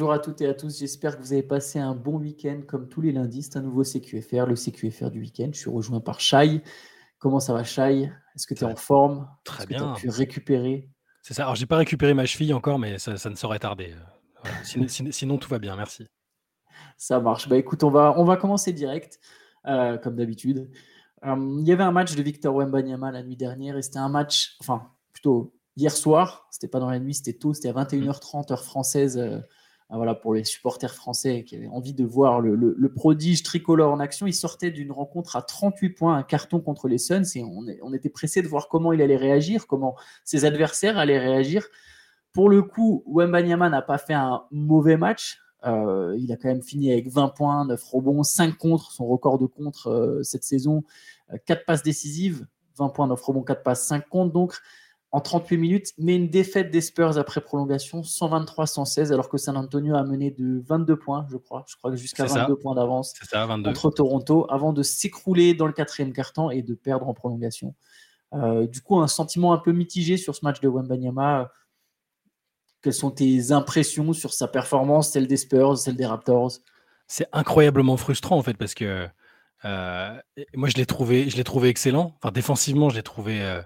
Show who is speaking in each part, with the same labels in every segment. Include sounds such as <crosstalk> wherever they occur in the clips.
Speaker 1: Bonjour à toutes et à tous, j'espère que vous avez passé un bon week-end comme tous les lundis. C'est un nouveau CQFR, le CQFR du week-end. Je suis rejoint par Shai. Comment ça va Shai? Est-ce que tu es en forme?
Speaker 2: Très bien. Tu as
Speaker 1: pu récupérer?
Speaker 2: C'est ça, alors j'ai pas récupéré ma cheville encore, mais ça, ne saurait tarder. <laughs> Sinon, tout va bien, merci.
Speaker 1: Ça marche. Bah écoute, on va, on va commencer direct, euh, comme d'habitude. Euh, il y avait un match de Victor Wembanyama la nuit dernière et c'était un match, enfin plutôt hier soir, c'était pas dans la nuit, c'était tôt, c'était à 21h30 heure française. Euh, voilà, pour les supporters français qui avaient envie de voir le, prodige tricolore en action, il sortait d'une rencontre à 38 points, un carton contre les Suns, et on, était pressé de voir comment il allait réagir, comment ses adversaires allaient réagir. Pour le coup, Wembanyama n'a pas fait un mauvais match. Euh, il a quand même fini avec 20 points, 9 rebonds, 5 contre, son record de contre euh, cette saison, 4 passes décisives, 20 points, 9 rebonds, 4 passes, 5 contre. En 38 minutes, mais une défaite des Spurs après prolongation, 123-116, alors que San Antonio a mené de 22 points, je crois. Je crois que jusqu'à 22 points d'avance contre Toronto, avant de s'écrouler dans le quatrième quart-temps et de perdre en prolongation. Euh, du coup, un sentiment un peu mitigé sur ce match de Wembanyama. Quelles sont tes impressions sur sa performance, celle des Spurs, celle des Raptors?
Speaker 2: C'est incroyablement frustrant en fait parce que euh, moi je l'ai trouvé, je l'ai trouvé excellent. Enfin défensivement, je l'ai trouvé euh,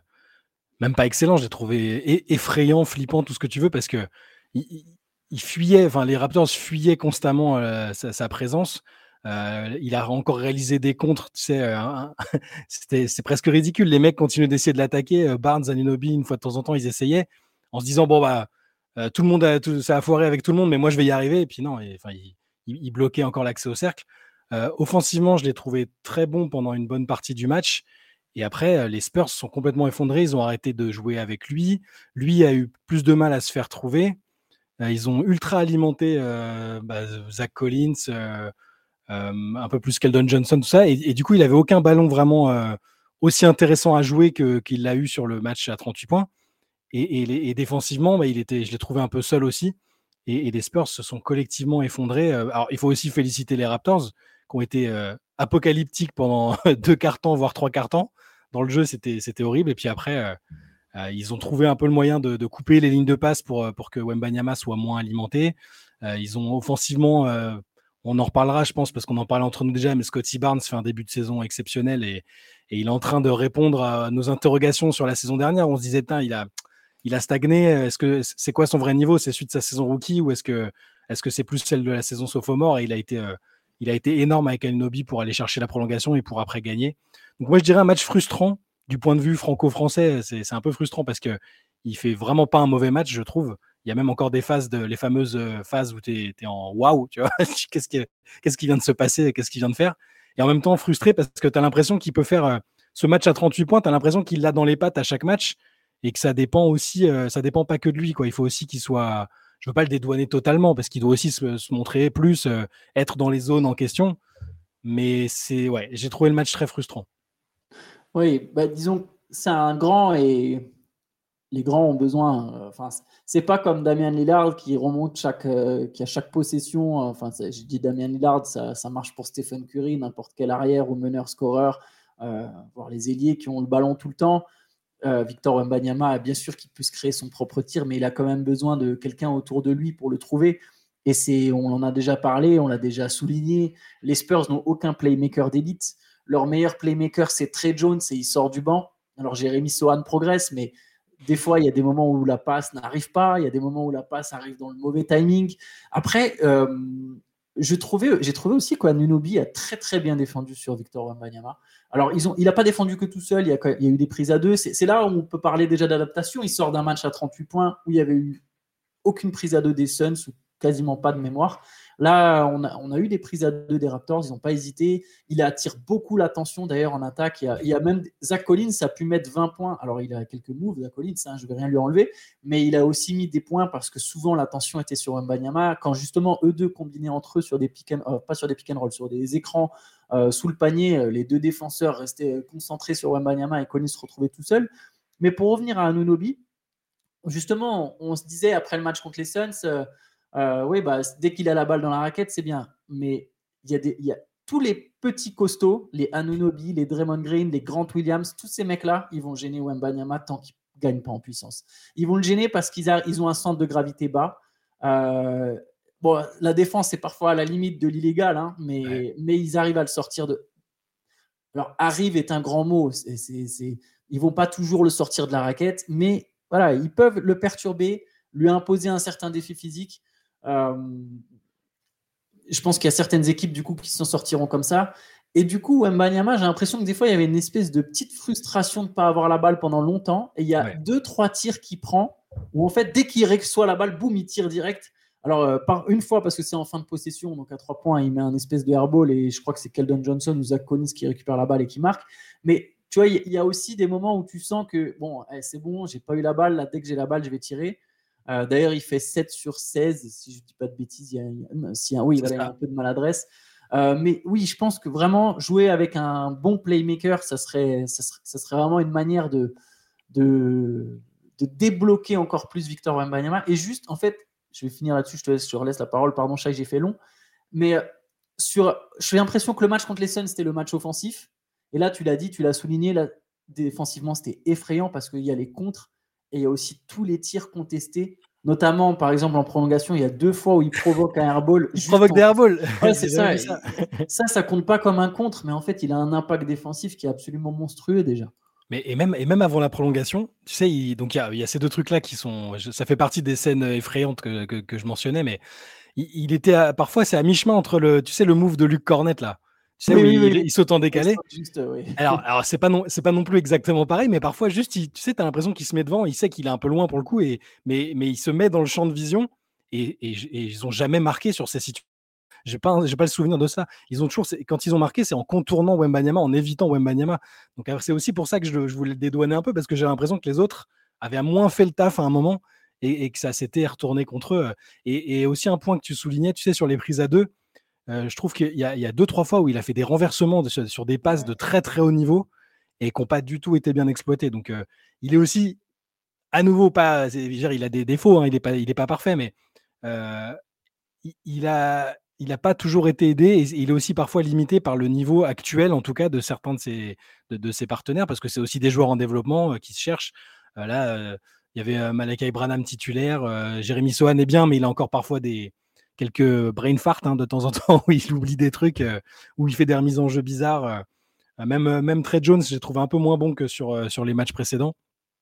Speaker 2: même pas excellent, j'ai trouvé effrayant, flippant, tout ce que tu veux, parce que il, fuyait, enfin les Raptors fuyaient constamment euh, sa, présence. Euh, il a encore réalisé des contres, tu sais, euh, <laughs> c'est presque ridicule. Les mecs continuaient d'essayer de l'attaquer. Barnes, Aninobi, une fois de temps en temps, ils essayaient en se disant bon bah tout le monde a tout, ça a foiré avec tout le monde, mais moi je vais y arriver. Et puis non, enfin il, il, bloquait encore l'accès au cercle. offensivement, je l'ai trouvé très bon pendant une bonne partie du match. Et après, les Spurs sont complètement effondrés. Ils ont arrêté de jouer avec lui. Lui a eu plus de mal à se faire trouver. ils ont ultra alimenté bah, Zach Collins, un peu plus qu'Eldon Johnson, tout ça. Et, du coup, il n'avait aucun ballon vraiment aussi intéressant à jouer qu'il l'a eu sur le match à 38 points. Et, défensivement, bah, il était, je l'ai trouvé un peu seul aussi. Et, les Spurs se sont collectivement effondrés. Alors, il faut aussi féliciter les Raptors qui ont été apocalyptiques pendant <laughs> deux quarts-temps, voire trois quarts-temps dans le jeu, c'était horrible. Et puis après, euh, euh, ils ont trouvé un peu le moyen de, couper les lignes de passe pour, euh, pour que Wembanyama soit moins alimenté. ils ont offensivement, on en reparlera, je pense, parce qu'on en parlait entre nous déjà, mais Scotty Barnes fait un début de saison exceptionnel et, il est en train de répondre à nos interrogations sur la saison dernière. On se disait, il a, il a stagné. Est-ce que c'est quoi son vrai niveau? C'est celui de sa saison rookie ou est-ce que est-ce que c'est plus celle de la saison sophomore? Et il a été, il a été énorme avec Alnobi pour aller chercher la prolongation et pour après gagner. Donc moi, je dirais un match frustrant du point de vue franco-français. C'est un peu frustrant parce que il fait vraiment pas un mauvais match, je trouve. Il y a même encore des phases, de, les fameuses euh, phases où tu es, en waouh, tu vois, <laughs> qu'est-ce qui, qui vient de se passer, qu'est-ce qu'il vient de faire? Et en même temps frustré parce que tu as l'impression qu'il peut faire euh, ce match à 38 points, tu as l'impression qu'il l'a dans les pattes à chaque match et que ça dépend aussi, euh, ça dépend pas que de lui. Quoi. Il faut aussi qu'il soit, je veux pas le dédouaner totalement parce qu'il doit aussi se, montrer plus, être dans les zones en question. Mais c'est, ouais, j'ai trouvé le match très frustrant.
Speaker 1: Oui, bah, disons, c'est un grand et les grands ont besoin. Euh, enfin, c'est pas comme Damien Lillard qui remonte chaque, euh, qui a chaque possession. Euh, enfin, je dis Damien Lillard, ça, ça, marche pour Stephen Curry, n'importe quel arrière ou meneur scoreur, voire les ailiers qui ont le ballon tout le temps. Victor Wembanyama, bien sûr qu'il peut se créer son propre tir, mais il a quand même besoin de quelqu'un autour de lui pour le trouver. Et c'est, on en a déjà parlé, on l'a déjà souligné. Les Spurs n'ont aucun playmaker d'élite. Leur meilleur playmaker, c'est Trey Jones et il sort du banc. Alors Jérémy Sohan progresse, mais des fois, il y a des moments où la passe n'arrive pas, il y a des moments où la passe arrive dans le mauvais timing. Après, euh, j'ai trouvé aussi qu'Anunobi a très très bien défendu sur Victor Wembanyama. Alors, ils ont, il n'a pas défendu que tout seul, il y, a, eu des prises à deux. C'est là où on peut parler déjà d'adaptation. Il sort d'un match à 38 points où il n'y avait eu aucune prise à deux des Suns, quasiment pas de mémoire. Là, on a, eu des prises à deux des Raptors, ils n'ont pas hésité. Il attire beaucoup l'attention d'ailleurs en attaque. Il y, a, même Zach Collins a pu mettre 20 points. Alors, il a quelques moves, Zach Collins, hein, je ne vais rien lui enlever, mais il a aussi mis des points parce que souvent l'attention était sur Mbanyama. Quand justement eux deux combinaient entre eux sur des pick and, euh, pas sur des pick and roll, sur des écrans euh, sous le panier, euh, les deux défenseurs restaient concentrés sur Mbanyama et Collins se retrouvait tout seul. Mais pour revenir à Anunobi, justement, on se disait après le match contre les Suns, euh, oui, bah, dès qu'il a la balle dans la raquette, c'est bien. Mais il y, a des, y a tous les petits costauds, les Anunobi, les Draymond Green, les Grant Williams, tous ces mecs-là, ils vont gêner Wembanyama tant qu'ils ne gagnent pas en puissance. Ils vont le gêner parce qu'ils ils ont un centre de gravité bas. Euh, bon, la défense est parfois à la limite de l'illégal, hein, mais, mais ils arrivent à le sortir de. Alors, arrive est un grand mot. C'est, c'est, Ils vont pas toujours le sortir de la raquette, mais voilà, ils peuvent le perturber, lui imposer un certain défi physique. Euh, je pense qu'il y a certaines équipes du coup qui s'en sortiront comme ça. Et du coup, Mbanyama, j'ai l'impression que des fois, il y avait une espèce de petite frustration de ne pas avoir la balle pendant longtemps. Et il y a deux, trois tirs qu'il prend où en fait, dès qu'il reçoit la balle, boum, il tire direct. Alors, euh, par une fois, parce que c'est en fin de possession, donc à trois points, il met un espèce de airball et je crois que c'est Keldon Johnson ou Zach Collins qui récupère la balle et qui marque. Mais tu vois, il y, a aussi des moments où tu sens que, bon, eh, c'est bon, j'ai pas eu la balle, là, dès que j'ai la balle, je vais tirer. Euh, d'ailleurs, il fait 7 sur 16, si je ne dis pas de bêtises, il y a, oui, il a un peu de maladresse. Euh, mais oui, je pense que vraiment jouer avec un bon playmaker, ça serait, ça serait, vraiment une manière de, de, de, débloquer encore plus Victor Wembanyama. Et juste, en fait, je vais finir là-dessus, je te laisse, je laisse la parole, pardon, Chai, j'ai fait long. Mais euh, sur, j'ai l'impression que le match contre les Suns, c'était le match offensif. Et là, tu l'as dit, tu l'as souligné, là, défensivement, c'était effrayant parce qu'il y a les contres et il y a aussi tous les tirs contestés. Notamment, par exemple, en prolongation, il y a deux fois où il provoque un airball.
Speaker 2: Il provoque des airballs. <laughs> <laughs>
Speaker 1: c'est ça. ça. ça. compte pas comme un contre, mais en fait, il a un impact défensif qui est absolument monstrueux déjà.
Speaker 2: Mais et même, et même avant la prolongation, tu sais, il, donc il y, a, ces deux trucs-là qui sont. Ça fait partie des scènes effrayantes que, que, je mentionnais, mais il, était parfois, c'est à mi-chemin entre le, tu sais, le move de Luc Cornette là. Tu sais, il, saute en décalé. Alors, alors c'est pas non, c'est pas non plus exactement pareil, mais parfois juste, tu sais, t'as l'impression qu'il se met devant, il sait qu'il est un peu loin pour le coup, et mais, mais il se met dans le champ de vision, et, et, ils ont jamais marqué sur ces situations. J'ai pas, j'ai pas le souvenir de ça. Ils ont toujours, quand ils ont marqué, c'est en contournant Wembanyama, en évitant Wembanyama. Donc c'est aussi pour ça que je, je voulais le dédouaner un peu parce que j'ai l'impression que les autres avaient moins fait le taf à un moment et, que ça s'était retourné contre eux. Et, et, aussi un point que tu soulignais, tu sais, sur les prises à deux, euh, je trouve qu'il y, a deux, trois fois où il a fait des renversements sur, des passes de très très haut niveau et qui n'ont pas du tout été bien exploités. Donc euh, il est aussi à nouveau pas. Dire, il a des défauts, hein, il n'est pas, il est pas parfait, mais euh, il, a. Il n'a pas toujours été aidé et il est aussi parfois limité par le niveau actuel, en tout cas, de certains de ses, de, ses partenaires, parce que c'est aussi des joueurs en développement qui se cherchent. là, il y avait Malakai Branham titulaire, Jérémy Sohan est bien, mais il a encore parfois des, quelques brain farts hein, de temps en temps <laughs> où il oublie des trucs, euh, où il fait des remises en jeu bizarres. Euh, euh, même, même Trey Jones, j'ai trouvé un peu moins bon que sur, sur les matchs précédents.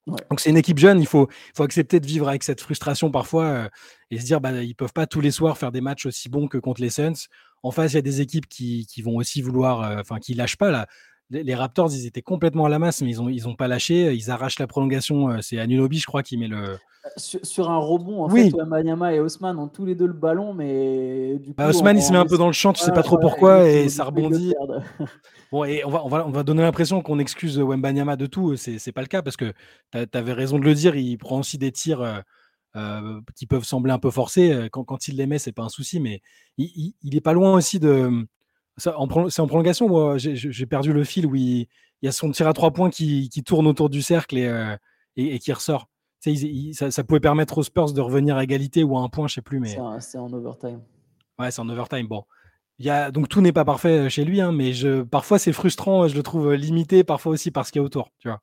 Speaker 2: Donc c'est une équipe jeune, il faut, faut accepter de vivre avec cette frustration parfois et se dire bah ils peuvent pas tous les soirs faire des matchs aussi bons que contre les Suns. En face, il y a des équipes qui, qui vont aussi vouloir, enfin qui lâchent pas là. Les Raptors, ils étaient complètement à la masse, mais ils ont, ils ont pas lâché. Ils arrachent la prolongation. C'est Anunobi, je crois, qui met le,
Speaker 1: sur, un rebond, en fait, Wembanyama et Osman ont tous les deux le ballon, mais
Speaker 2: du bah, Osman, il se met un peu dans le champ, tu sais pas trop pourquoi, et ça rebondit. <laughs> bon, et on va, on va, on va donner l'impression qu'on excuse Wembanyama de tout, c'est pas le cas, parce que tu avais raison de le dire, il prend aussi des tirs euh, euh, qui peuvent sembler un peu forcés. Quand, quand il les met, c'est pas un souci, mais il, il, est pas loin aussi de. C'est en, prolongation, j'ai perdu le fil où il, y a son tir à trois points qui, qui tourne autour du cercle et, euh, et qui ressort ça, pouvait permettre aux Spurs de revenir à égalité ou à un point, je sais plus. Mais...
Speaker 1: C'est en overtime.
Speaker 2: Ouais, c'est en overtime. Bon. Il y a... Donc tout n'est pas parfait chez lui, hein, mais je... parfois c'est frustrant, je le trouve limité, parfois aussi par ce qu'il y a autour. Tu vois.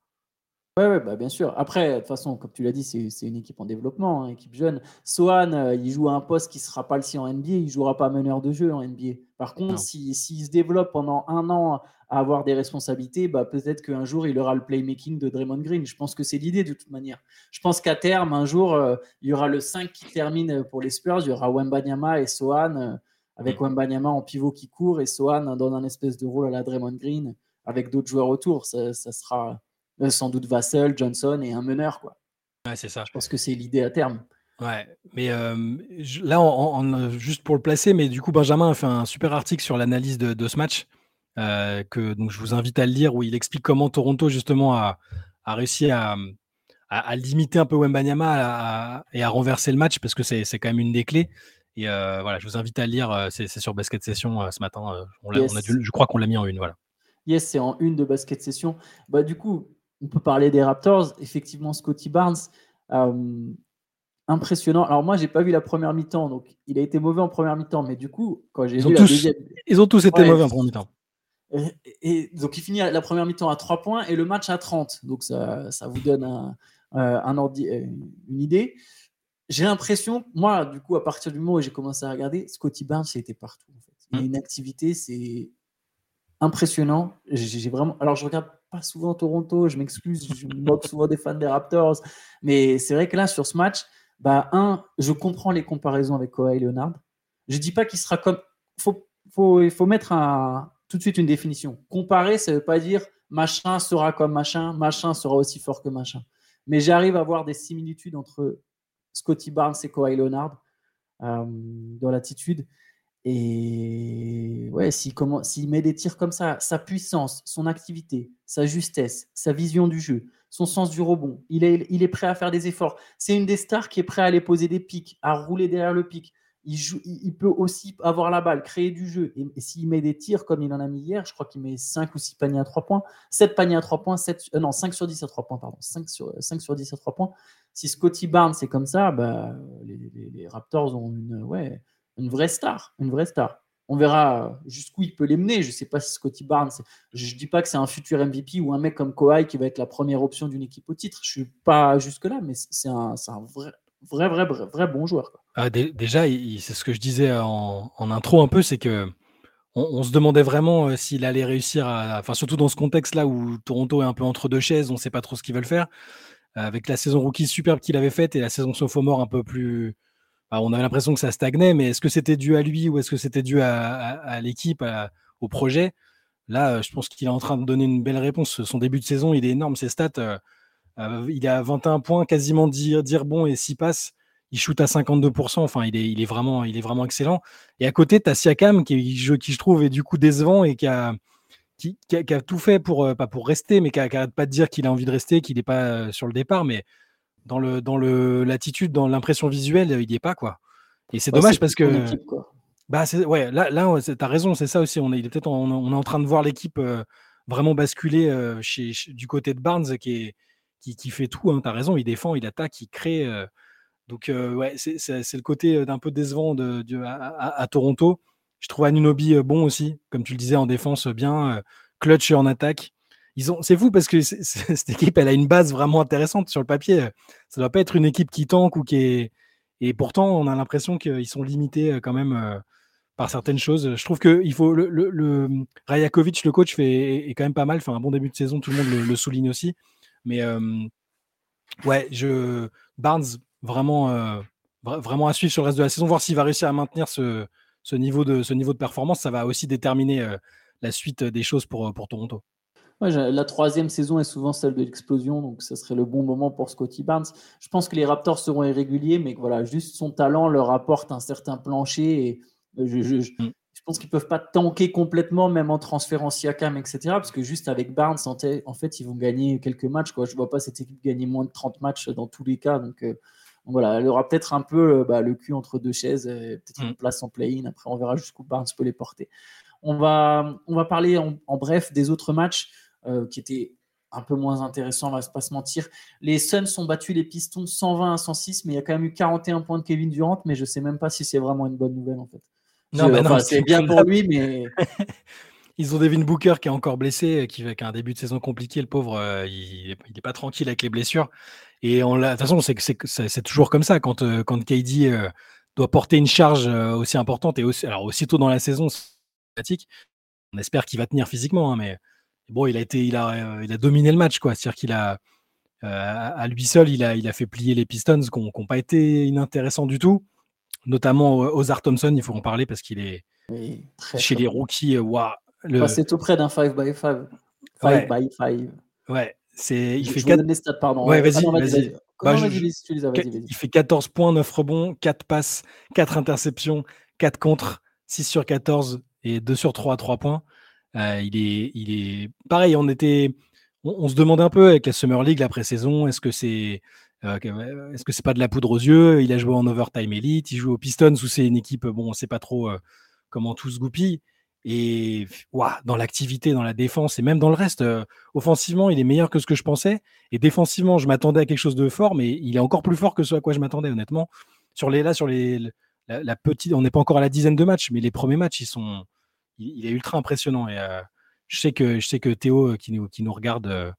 Speaker 1: Oui, ouais, bah, bien sûr. Après, de toute façon, comme tu l'as dit, c'est une équipe en développement, une hein, équipe jeune. Sohan, euh, il joue à un poste qui ne sera pas le sien en NBA, il ne jouera pas meneur de jeu en NBA. Par contre, s'il se développe pendant un an à avoir des responsabilités, bah, peut-être qu'un jour, il aura le playmaking de Draymond Green. Je pense que c'est l'idée de toute manière. Je pense qu'à terme, un jour, euh, il y aura le 5 qui termine pour les Spurs, il y aura Wembanyama et Sohan, euh, avec mm. Wembanyama en pivot qui court et Sohan dans un espèce de rôle à la Draymond Green, avec d'autres joueurs autour. ça sera sans doute Vassell, Johnson et un meneur. Quoi.
Speaker 2: Ouais, c'est ça.
Speaker 1: Je pense que c'est l'idée à terme.
Speaker 2: Ouais, mais euh, là, juste pour le placer, mais du coup, Benjamin a fait un super article sur l'analyse de, ce match, euh, que donc je vous invite à le lire, où il explique comment Toronto, justement, a, réussi à, limiter un peu Wembanyama et à renverser le match, parce que c'est quand même une des clés. Et voilà, je vous invite à le lire, c'est sur Basket Session ce matin. On, a je crois qu'on l'a mis en une, voilà.
Speaker 1: Yes, c'est en une de Basket Session. Bah, du coup, on peut parler des Raptors. Effectivement, Scotty Barnes, euh, impressionnant. Alors moi, j'ai pas vu la première mi-temps, donc il a été mauvais en première mi-temps. Mais du coup, quand j'ai vu
Speaker 2: la deuxième, ils ont tous été mauvais en première mi-temps.
Speaker 1: Et, donc il finit la première mi-temps à 3 points et le match à 30. Donc ça, ça vous donne un, euh, un euh, une idée. j'ai l'impression, moi, du coup, à partir du moment où j'ai commencé à regarder, Scotty Barnes, il était partout. En fait. Il a
Speaker 2: Mm.
Speaker 1: une activité, c'est impressionnant. J'ai vraiment. Alors, je regarde pas souvent Toronto, je m'excuse, je <laughs> moque souvent des fans des Raptors, mais c'est vrai que là, sur ce match, bah, un, je comprends les comparaisons avec Kawhi Leonard. Je dis pas qu'il sera comme. Faut, faut, il faut mettre tout de suite une définition. Comparer, ça veut pas dire machin sera comme machin, machin sera aussi fort que machin. Mais j'arrive à voir des similitudes entre Scotty Barnes et Kawhi Leonard euh, dans l'attitude. Et ouais, s'il met des tirs comme ça, sa puissance, son activité, sa justesse, sa vision du jeu, son sens du rebond, il est, il est prêt à faire des efforts. C'est une des stars qui est prêt à aller poser des pics, à rouler derrière le pic. Il, joue, il peut aussi avoir la balle, créer du jeu. Et, et s'il met des tirs comme il en a mis hier, je crois qu'il met 5 ou 6 paniers à 3 points, 7 paniers à 3 points, 7, euh, non, 5 sur 10 à 3 points, pardon, 5 sur, 5 sur 10 à 3 points. Si Scotty Barnes c'est comme ça, bah, les, les- les Raptors ont une, ouais, une vraie star, une vraie star. On verra jusqu'où il peut les mener. Je ne sais pas si Scotty Barnes, je ne dis pas que c'est un futur MVP ou un mec comme Kawhi qui va être la première option d'une équipe au titre. Je ne suis pas jusque-là, mais c'est un, vrai, vrai, vrai, vrai, bon joueur.
Speaker 2: Ah, dé- déjà, c'est ce que je disais en, en intro un peu, c'est que on, on se demandait vraiment euh, s'il allait réussir à, enfin surtout dans ce contexte-là où Toronto est un peu entre deux chaises, on ne sait pas trop ce qu'ils veulent faire. Euh, Avec la saison rookie superbe qu'il avait faite et la saison sophomore un peu plus, on avait l'impression que ça stagnait, mais est-ce que c'était dû à lui ou est-ce que c'était dû à, l'équipe, au projet? Là, euh, je pense qu'il est en train de donner une belle réponse. Son début de saison, il est énorme. Ses stats, euh, euh, il à 21 points, quasiment 10, 10 rebonds et 6 passes. Il shoot à 52%. Enfin, il est, vraiment, il est vraiment excellent. Et à côté, tu as Siakam qui, je- trouve, est du coup décevant et qui a, qui, a, a tout fait pour, pas pour rester, mais qui n'arrête pas de dire qu'il a envie de rester, qu'il n'est pas sur le départ. Mais dans le dans le l'attitude, dans l'impression visuelle, il n'y est pas quoi. Et c'est
Speaker 1: Ouais,
Speaker 2: dommage parce que
Speaker 1: équipe, quoi.
Speaker 2: bah ouais là là t'as raison, c'est ça aussi. On est peut-être en- on est en train de voir l'équipe euh, vraiment basculer euh, chez, chez- du côté de Barnes qui est qui, qui fait tout. Hein, t'as raison, il défend, il attaque, il crée. euh, donc ouais, c'est le côté d'un peu décevant de, de- à, à- à Toronto. Je trouve Anunobi bon aussi, comme tu le disais en défense bien, clutch en attaque. C'est fou parce que <laughs> cette équipe, elle a une base vraiment intéressante sur le papier. Ça doit pas être une équipe qui tank ou qui est. Et pourtant, on a l'impression qu'ils sont limités euh, quand même euh, par certaines choses. Je trouve que il faut le, le, Rajakovic, le coach, fait est quand même pas mal. Fait un bon début de saison, tout le monde le, souligne aussi. Mais euh, ouais, je Barnes vraiment vra- vraiment à suivre sur le reste de la saison, voir s'il va réussir à maintenir ce, niveau de ce niveau de performance. Ça va aussi déterminer la suite des choses pour pour Toronto.
Speaker 1: Ouais, la troisième saison est souvent celle de l'explosion, donc ce serait le bon moment pour Scotty Barnes. Je pense que les Raptors seront irréguliers, mais voilà, juste son talent leur apporte un certain plancher. Et euh, je, je- je-
Speaker 2: Mm.
Speaker 1: je pense qu'ils ne peuvent pas tanker complètement, même en transférant Siakam, etc. Parce que juste avec Barnes, en, fait, ils vont gagner quelques matchs. Quoi. Je ne vois pas cette équipe gagner moins de 30 matchs dans tous les cas. Donc, euh, donc voilà, elle aura peut-être un peu euh, bah, le cul entre deux chaises, peut-être une
Speaker 2: Mm.
Speaker 1: place en play-in. Après, on verra jusqu'où Barnes peut les porter. On va, on va parler en, en bref des autres matchs euh, qui étaient un peu moins intéressants, on va pas se mentir. Les Suns ont battu les Pistons 120 à 106, mais il y a quand même eu 41 points de Kevin Durant, mais je sais même pas si c'est vraiment une bonne nouvelle en fait.
Speaker 2: Non, bah
Speaker 1: enfin,
Speaker 2: c'est
Speaker 1: c'est bien pour lui, mais <laughs>
Speaker 2: Ils ont Devin Booker qui est encore blessé, qui avec un début de saison compliqué, le pauvre, euh, il n'est pas tranquille avec les blessures. Et on l'a- de toute façon, c'est toujours comme ça quand euh, quand KD euh, doit porter une charge aussi importante et aussi alors aussitôt dans la saison, c'est. On espère qu'il va tenir physiquement, hein, mais bon, il a été, il a, euh, il a dominé le match, quoi. C'est-à-dire qu'il a euh, à lui seul, il a, il a fait plier les Pistons qui n'ont pas été inintéressants du tout, notamment Ozar Thompson. Il faut en parler parce qu'il est
Speaker 1: oui,
Speaker 2: chez les rookies. euh, waouh, le-
Speaker 1: Enfin, c'est auprès d'un 5 by 5. 5
Speaker 2: Ouais.
Speaker 1: by 5.
Speaker 2: Ouais, c'est, il
Speaker 1: Je,
Speaker 2: fait
Speaker 1: je vous
Speaker 2: 4,
Speaker 1: donne les stats, pardon.
Speaker 2: Ouais,
Speaker 1: Ah
Speaker 2: vas-y,
Speaker 1: non,
Speaker 2: vas-y.
Speaker 1: Non,
Speaker 2: Bah, je-
Speaker 1: vas-y,
Speaker 2: je-
Speaker 1: vas-y, si tu les as, vas-y, vas-y.
Speaker 2: il fait 14 points, 9 rebonds, 4 passes, 4 interceptions, 4 contre, 6 sur 14 et 2 sur 3 à 3 points. Euh, il, est, il est pareil, on était, on, se demandait un peu avec la Summer League, la pré-saison, est-ce que c'est euh, que- est-ce que c'est pas de la poudre aux yeux? Il a joué en overtime elite, il joue aux Pistons où c'est une équipe, bon, on sait pas trop euh, comment tout se goupille. Et dans l'activité, dans la défense et même dans le reste, euh, offensivement, il est meilleur que ce que je pensais. Et défensivement, je m'attendais à quelque chose de fort, mais il est encore plus fort que ce à quoi je m'attendais, honnêtement. Sur les là, sur les la, la petite, on n'est pas encore à la dizaine de matchs, mais les premiers matchs, ils sont, il, il est ultra impressionnant. Et euh, je sais que je sais que Théo, euh, qui nous, qui nous regarde, euh,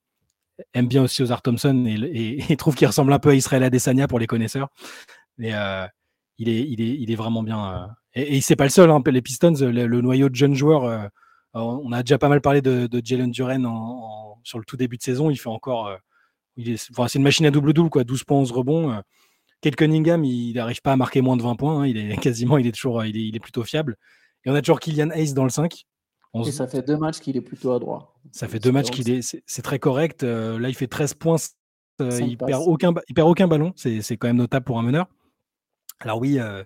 Speaker 2: aime bien aussi Ozar Thompson <laughs> et, trouve qu'il ressemble un peu à Israël Adesanya pour les connaisseurs. Et il, est, il, est, il est vraiment bien. Et, et c'est pas le seul. Hein, les Pistons, le, noyau de jeunes joueurs, on a déjà pas mal parlé de, Jalen Duren en, sur le tout début de saison. Il fait encore. c'est une machine à double-double, quoi. 12 points, 11 rebonds. Kate Cunningham, il n'arrive pas à marquer moins de 20 points. Hein. Il est <laughs> quasiment, il est toujours, il est, il est, plutôt fiable. Et on a toujours Kylian Hayes dans le 5.
Speaker 1: Et ça fait deux matchs qu'il est plutôt à droite.
Speaker 2: Ça fait deux matchs qu'il est. C'est très correct. Euh, là, il fait 13 points. Euh, il, perd aucun, il perd aucun ballon. C'est quand même notable pour un meneur. Alors, oui, euh,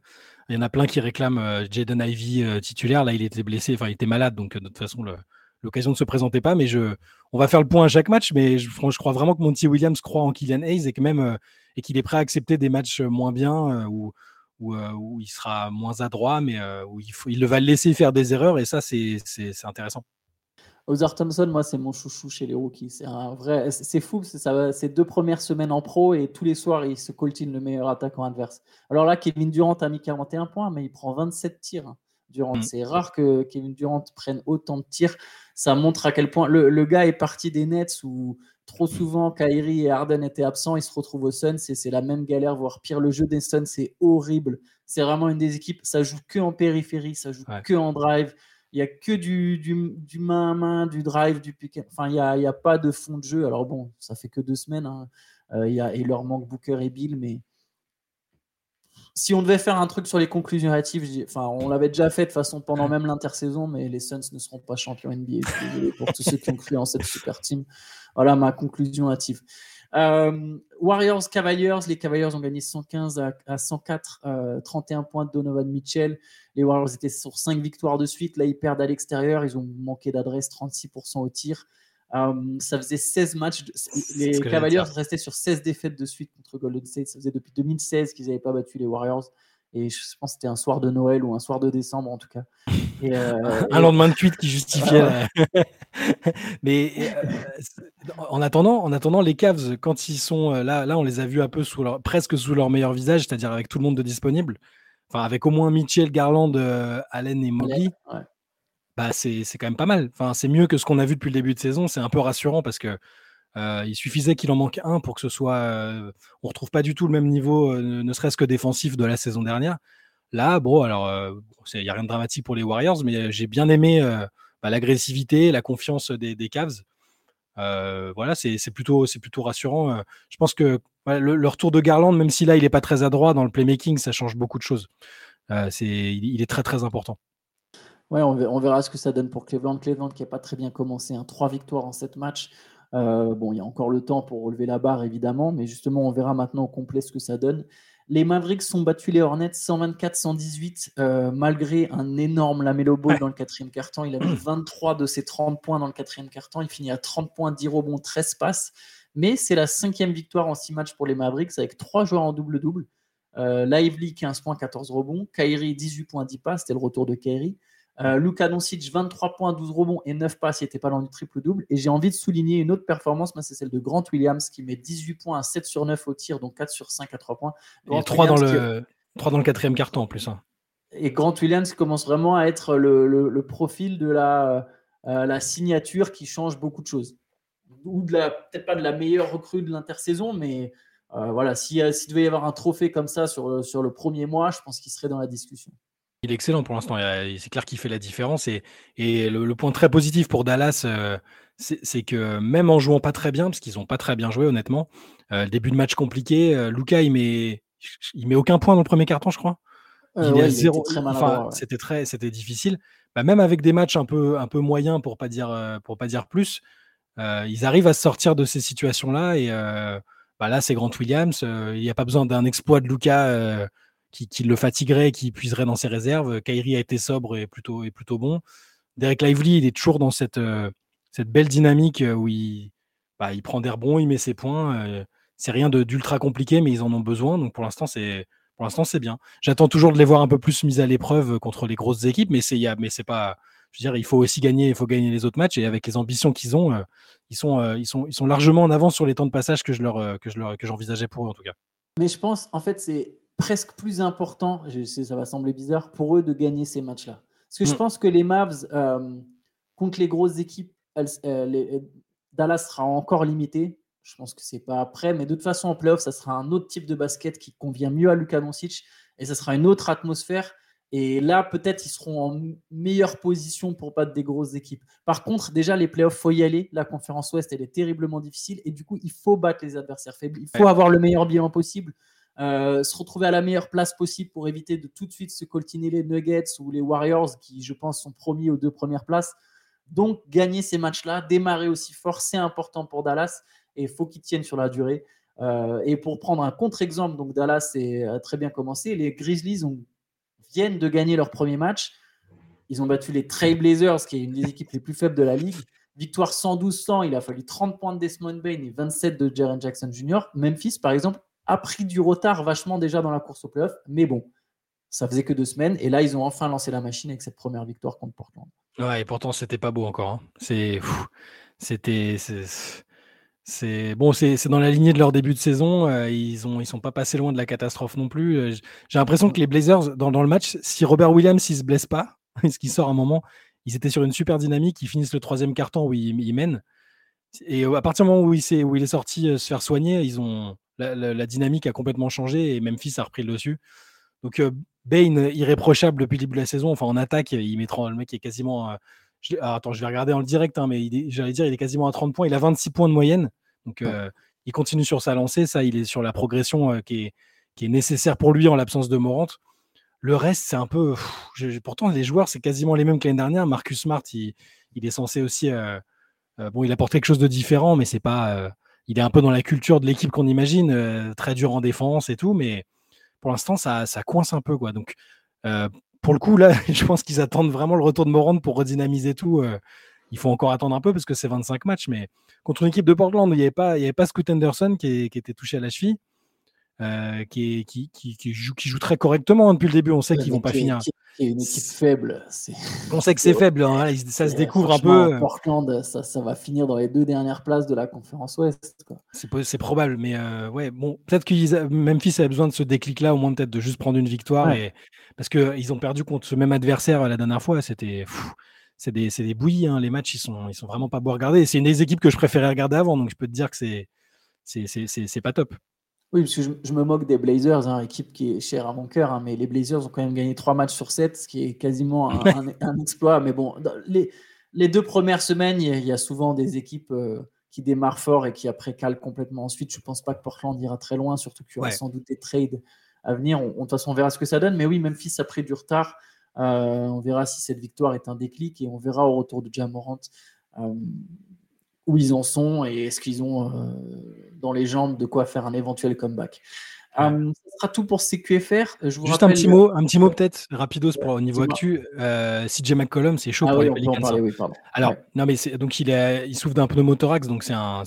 Speaker 2: il y en a plein qui réclament Jaden Ivy titulaire. Là, il était blessé. Enfin, il était malade. Donc, de toute façon, l'occasion ne se présentait pas. Mais je, on va faire le point à chaque match. Mais je, je crois vraiment que Monty Williams croit en Kylian Hayes et que même et qu'il est prêt à accepter des matchs moins bien ou euh, où, il sera moins adroit, mais euh, où il, faut, il va le laisser faire des erreurs, et ça, c'est intéressant.
Speaker 1: Ozar Thompson, moi, c'est mon chouchou chez les rookies. C'est un vrai, c'est fou. C'est deux premières semaines en pro et tous les soirs, il se coltine le meilleur attaquant adverse. Alors là, Kevin Durant a mis 41 points, mais il prend 27 tirs. Hein, Durant, mmh. c'est rare que Kevin Durant prenne autant de tirs. Ça montre à quel point le, le gars est parti des Nets où Trop souvent, Kyrie et Harden étaient absents, ils se retrouvent au Suns et c'est la même galère, voire pire. Le jeu des Suns, c'est horrible. C'est vraiment une des équipes, ça joue que en périphérie, ça joue que en drive. Il n'y a que du, du, main à main, du drive, du pick. Enfin, il n'y a, y a, pas de fond de jeu. Alors bon, ça fait que deux semaines. Hein. Euh, y a, il leur manque Booker et Bill, mais si on devait faire un truc sur les conclusions hâtives, enfin, on l'avait déjà fait de façon pendant même l'intersaison, mais les Suns ne seront pas champions NBA. désolé pour tous ceux qui ont cru en cette super team. Voilà ma conclusion hâtive. Euh, Warriors Cavaliers, les Cavaliers ont gagné 115 à, 104, 31 euh, points de Donovan Mitchell. Les Warriors étaient sur 5 victoires de suite. Là, ils perdent à l'extérieur. Ils ont manqué d'adresse, 36% au tir. Euh, ça faisait 16 matchs. Les Cavaliers restaient sur 16 défaites de suite contre Golden State. Ça faisait depuis 2016 qu'ils n'avaient pas battu les Warriors. Et je pense que c'était un soir de Noël ou un soir de décembre en tout cas.
Speaker 2: Euh, <laughs> un lendemain de tweet qui justifiait. <laughs> Mais euh, en, attendant, en attendant, les Cavs, quand ils sont là, là, on les a vus un peu sous leur, presque sous leur meilleur visage, c'est-à-dire avec tout le monde de disponible. Enfin, avec au moins Mitchell, Garland, Allen et Mobley bah, c'est quand même pas mal. C'est mieux que ce qu'on a vu depuis le début de saison. C'est un peu rassurant parce que euh, il suffisait qu'il en manque un pour que ce soit. Euh, on retrouve pas du tout le même niveau, euh, ne serait-ce que défensif de la saison dernière. Là, bon, alors, il n'y a rien de dramatique pour les Warriors, mais j'ai bien aimé bah, l'agressivité, la confiance des, Cavs. voilà, c'est plutôt, rassurant. je pense que le, retour de Garland, même si là, il n'est pas très adroit dans le playmaking, ça change beaucoup de choses. il est très, très important.
Speaker 1: Ouais, on verra, ce que ça donne pour Cleveland. Cleveland qui n'a pas très bien commencé, hein. trois victoires en sept matchs. Euh, bon, il y a encore le temps pour relever la barre, évidemment, mais justement, on verra maintenant au complet ce que ça donne. Les Mavericks sont battus les Hornets 124-118, euh, malgré un énorme Lamelo Ball dans le quatrième quart-temps. Il a mis <clears throat> 23 de ses 30 points dans le quatrième quart-temps. Il finit à 30 points, 10 rebonds, 13 passes. Mais c'est la cinquième victoire en six matchs pour les Mavericks, avec trois joueurs en double-double. Euh, Lively, 15 points, 14 rebonds. Kyrie, 18 points, 10 passes. C'était le retour de Kyrie. Euh, Luka Doncic, 23 points, 12 rebonds et 9 passes, il n'était pas dans le triple-double. Et j'ai envie de souligner une autre performance, c'est celle de Grant Williams qui met 18 points à 7 sur 9 au tir, donc 4 sur 5 à 3 points.
Speaker 2: et 3 dans, le, 3 dans le quatrième carton en plus. Hein.
Speaker 1: Et Grant Williams commence vraiment à être le, profil de la, euh, la signature qui change beaucoup de choses. Ou peut-être pas de la meilleure recrue de l'intersaison, mais euh, voilà, s'il devait y avoir un trophée comme ça sur, sur le premier mois, je pense qu'il serait dans la discussion.
Speaker 2: Il est excellent pour l'instant. C'est clair qu'il fait la différence. Et, le, point très positif pour Dallas, euh, c'est que même en jouant pas très bien, parce qu'ils n'ont pas très bien joué, honnêtement, euh, début de match compliqué, euh, Luca, il met, il met aucun point dans le premier carton, je crois.
Speaker 1: il est zéro.
Speaker 2: c'était très, c'était difficile. Bah, même avec des matchs un peu, un peu moyens, pour pas dire, pour pas dire plus, ils arrivent à sortir de ces situations-là. Et bah, là, c'est Grant Williams. il n'y a pas besoin d'un exploit de Luca qui, le fatiguerait, qui puiserait dans ses réserves. Kyrie a été sobre et plutôt, et plutôt bon. Derek Lively, il est toujours dans cette, euh, cette belle dynamique euh, où il, bah, prend des rebonds, il met ses points. Euh, c'est rien d'ultra compliqué, mais ils en ont besoin. Donc pour l'instant, c'est pour l'instant c'est bien. J'attends toujours de les voir un peu plus mis à l'épreuve contre les grosses équipes, mais c'est mais c'est pas. Je veux dire, il faut aussi gagner, il faut gagner les autres matchs et avec les ambitions qu'ils ont, ils sont ils sont ils sont largement en avance sur les temps de passage que je leur que je leur que j'envisageais pour eux en tout cas.
Speaker 1: Mais je pense, en fait, c'est presque plus important, je sais, ça va sembler bizarre, pour eux de gagner ces matchs-là. Parce que je mm. pense que les Mavs, euh, contre les grosses équipes, euh, Dallas sera encore limité. Je pense que c'est pas après, mais de toute façon, en playoff, ça sera un autre type de basket qui convient mieux à Luka Doncic et ça sera une autre atmosphère. Et là, peut-être, ils seront en meilleure position pour battre des grosses équipes. Par contre, déjà, les playoffs, faut y aller. La conférence Ouest, elle est terriblement difficile. Et du coup, il faut battre les adversaires faibles. Il faut avoir le meilleur bilan possible. Euh, se retrouver à la meilleure place possible pour éviter de tout de suite se coltiner les Nuggets ou les Warriors, qui, je pense, sont promis aux deux premières places. Donc, gagner ces matchs-là, démarrer aussi fort, c'est important pour Dallas et il faut qu'ils tiennent sur la durée. Euh, et pour prendre un contre-exemple, donc Dallas est euh, très bien commencé. Les Grizzlies viennent de gagner leur premier match. Ils ont battu les Trailblazers, qui est une des équipes les plus faibles de la ligue. Victoire 112-100, il a fallu 30 points de Desmond Bain et 27 de Jaren Jackson Jr. Memphis, par exemple, a pris du retard vachement déjà dans la course au playoff, mais bon, ça faisait que deux semaines. Et là, ils ont enfin lancé la machine avec cette première victoire contre Portland.
Speaker 2: Ouais, et pourtant, c'était pas beau encore. Hein. C'est, c'était, c'est bon, c'est dans la lignée de leur début de saison. Euh, ils ont, ils sont pas passés loin de la catastrophe non plus. Euh, j'ai l'impression que les Blazers, dans, le match, si Robert Williams il se blesse pas, <laughs> ce qui sort un moment, ils étaient sur une super dynamique. Ils finissent le troisième carton où ils, mènent. Et à partir du moment où il, est, où il est sorti euh, se faire soigner, ils ont la, dynamique a complètement changé et Memphis a repris le dessus. Donc Bain, irréprochable depuis le début de la saison. Enfin, en attaque, il mettra le mec qui est quasiment. Ah, attends, je vais regarder en direct, hein, mais j'allais dire, il est quasiment à 30 points. Il a 26 points de moyenne. Donc, euh, il continue sur sa lancée. Ça, il est sur la progression euh, qui, est, qui, est, nécessaire pour lui en l'absence de Morant. Le reste, c'est un peu. pourtant, les joueurs, c'est quasiment les mêmes que l'année dernière. Marcus Smart, il, il est censé aussi. Euh, bon, il apporte quelque chose de différent, mais c'est pas. Il est un peu dans la culture de l'équipe qu'on imagine, très dur en défense et tout, mais pour l'instant, ça, coince un peu. Quoi. Donc, pour le coup, là, <laughs> je pense qu'ils attendent vraiment le retour de Morand pour redynamiser tout. Euh, il faut encore attendre un peu parce que c'est 25 matchs, mais contre une équipe de Portland il n'y avait pas, il pas Scoot Henderson qui, était touché à la cheville, euh, qui, qui, qui, joue, qui joue très correctement hein, depuis le début. On sait qu'ils vont pas finir.
Speaker 1: C'est une équipe faible.
Speaker 2: On sait que c'est faible, hein, <laughs> ça se découvre un peu.
Speaker 1: Portland, ça, ça, va finir dans les deux dernières places de la conférence Ouest.
Speaker 2: C'est probable, mais euh, ouais, bon, peut-être que Memphis a besoin de ce déclic-là, au moins peut-être de juste prendre une victoire et parce qu'ils ont perdu contre ce même adversaire euh, la dernière fois. C'était c'est des, des, bouillies. Hein. Les matchs, ils sont, ils sont vraiment pas beaux à regarder. C'est une des équipes que je préférais regarder avant, donc je peux te dire que c'est pas top.
Speaker 1: Oui, parce que je, me moque des Blazers, hein, équipe qui est chère à mon cœur, hein, mais les Blazers ont quand même gagné trois matchs sur 7, ce qui est quasiment un, exploit. Mais bon, les, les, deux premières semaines, il y, a souvent des équipes euh, qui démarrent fort et qui après calent complètement ensuite. Je ne pense pas que Portland ira très loin, surtout qu'il y aura sans doute des trades à venir. de toute façon, on verra ce que ça donne. Mais oui, Memphis a pris du retard. Euh, on verra si cette victoire est un déclic et on verra au retour de Jamorant euh, où ils en sont et est-ce qu'ils ont euh, dans les jambes de quoi faire un éventuel comeback. Euh, ça sera tout pour CQFR.
Speaker 2: Je vous Juste un petit mot, un petit mot peut-être rapidos pour au niveau actu. Euh, CJ McCollum, c'est chaud ah pour les Pelicans. Alors, non mais donc il, il souffre d'un pneumothorax, donc c'est un,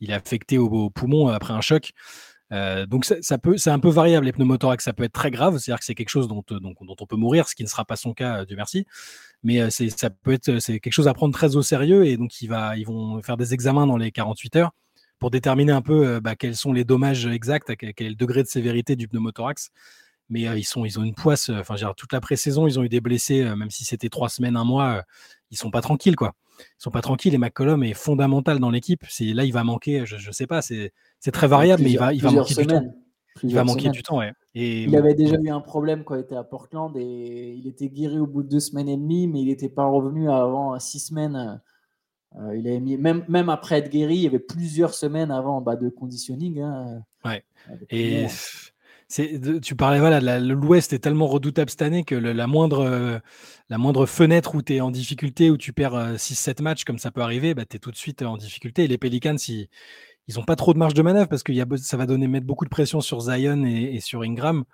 Speaker 2: il est affecté au, au, poumon après un choc. Euh, donc ça, peut, c'est un peu variable les pneumothorax, ça peut être très grave, c'est-à-dire que c'est quelque chose dont, euh, dont, on peut mourir, ce qui ne sera pas son cas, Dieu merci. Mais euh, c'est, ça peut être, c'est quelque chose à prendre très au sérieux et donc il va, ils vont faire des examens dans les 48 heures pour déterminer un peu bah, quels sont les dommages exacts, quel, est le degré de sévérité du pneumothorax. Mais ils, sont, ils ont une poisse, enfin, toute la pré-saison, ils ont eu des blessés, même si c'était trois semaines, un mois, ils sont pas tranquilles, quoi. Ils sont pas tranquilles et McCollum est fondamental dans l'équipe. C'est, là, il va manquer, je, je sais pas, c'est, c'est très variable, mais il va, il va manquer du temps. Il va manquer du temps,
Speaker 1: Et il avait déjà eu un problème quand il était à Portland et il était guéri au bout de deux semaines et demie, mais il n'était pas revenu avant six semaines. Euh, il avait mis, même, même après être guéri, il y avait plusieurs semaines avant bah, de conditioning. Hein,
Speaker 2: ouais. Et tu parlais, voilà, l'Ouest est tellement redoutable cette année que la, moindre, la moindre fenêtre où tu es en difficulté, où tu perds 6-7 matchs, comme ça peut arriver, bah, tu es tout de suite en difficulté. Et les Pelicans, si, ils n'ont pas trop de marge de manœuvre parce que y a, ça va donner mettre beaucoup de pression sur Zion et, sur Ingram.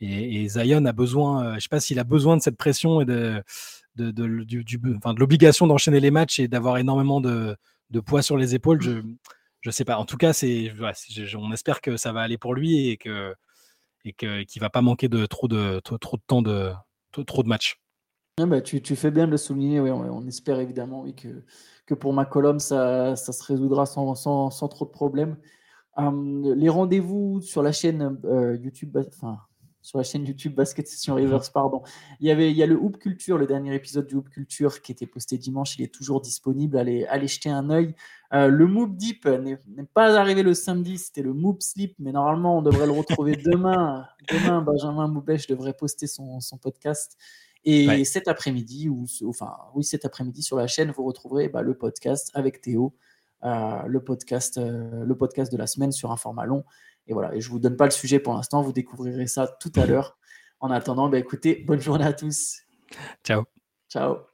Speaker 2: Et, Zion a besoin, euh, je ne sais pas s'il a besoin de cette pression et de, l'obligation d'enchaîner les matchs et d'avoir énormément de, poids sur les épaules. Je ne sais pas. En tout cas, c'est, on espère que ça va aller pour lui et que et qu'il ne va pas manquer de trop de, trop, de temps de trop, de matchs.
Speaker 1: Ah bah, tu, tu, fais bien de le souligner. Oui, on, on espère évidemment oui, que que pour ma colonne, ça, ça se résoudra sans, sans, trop de problèmes. Hum, les rendez-vous sur la chaîne euh, YouTube, enfin, sur la chaîne YouTube Basket Session Rivers, pardon. Il y, avait, il y a le Hoop Culture, le dernier épisode du Hoop Culture qui était posté dimanche, il est toujours disponible, allez, allez jeter un œil. Euh, le Moop Deep n'est pas arrivé le samedi, c'était le Moop Sleep, mais normalement on devrait le retrouver <laughs> demain. Demain, Benjamin Moubèche devrait poster son, son podcast. Et cet après-midi, ou enfin oui, cet après-midi sur la chaîne, vous retrouverez bah, le podcast avec Théo, euh, le, podcast, euh, le podcast de la semaine sur un format long. Et voilà, et je ne vous donne pas le sujet pour l'instant, vous découvrirez ça tout à <laughs> l'heure. En attendant, bah, écoutez, bonne journée à tous.
Speaker 2: Ciao.
Speaker 1: Ciao.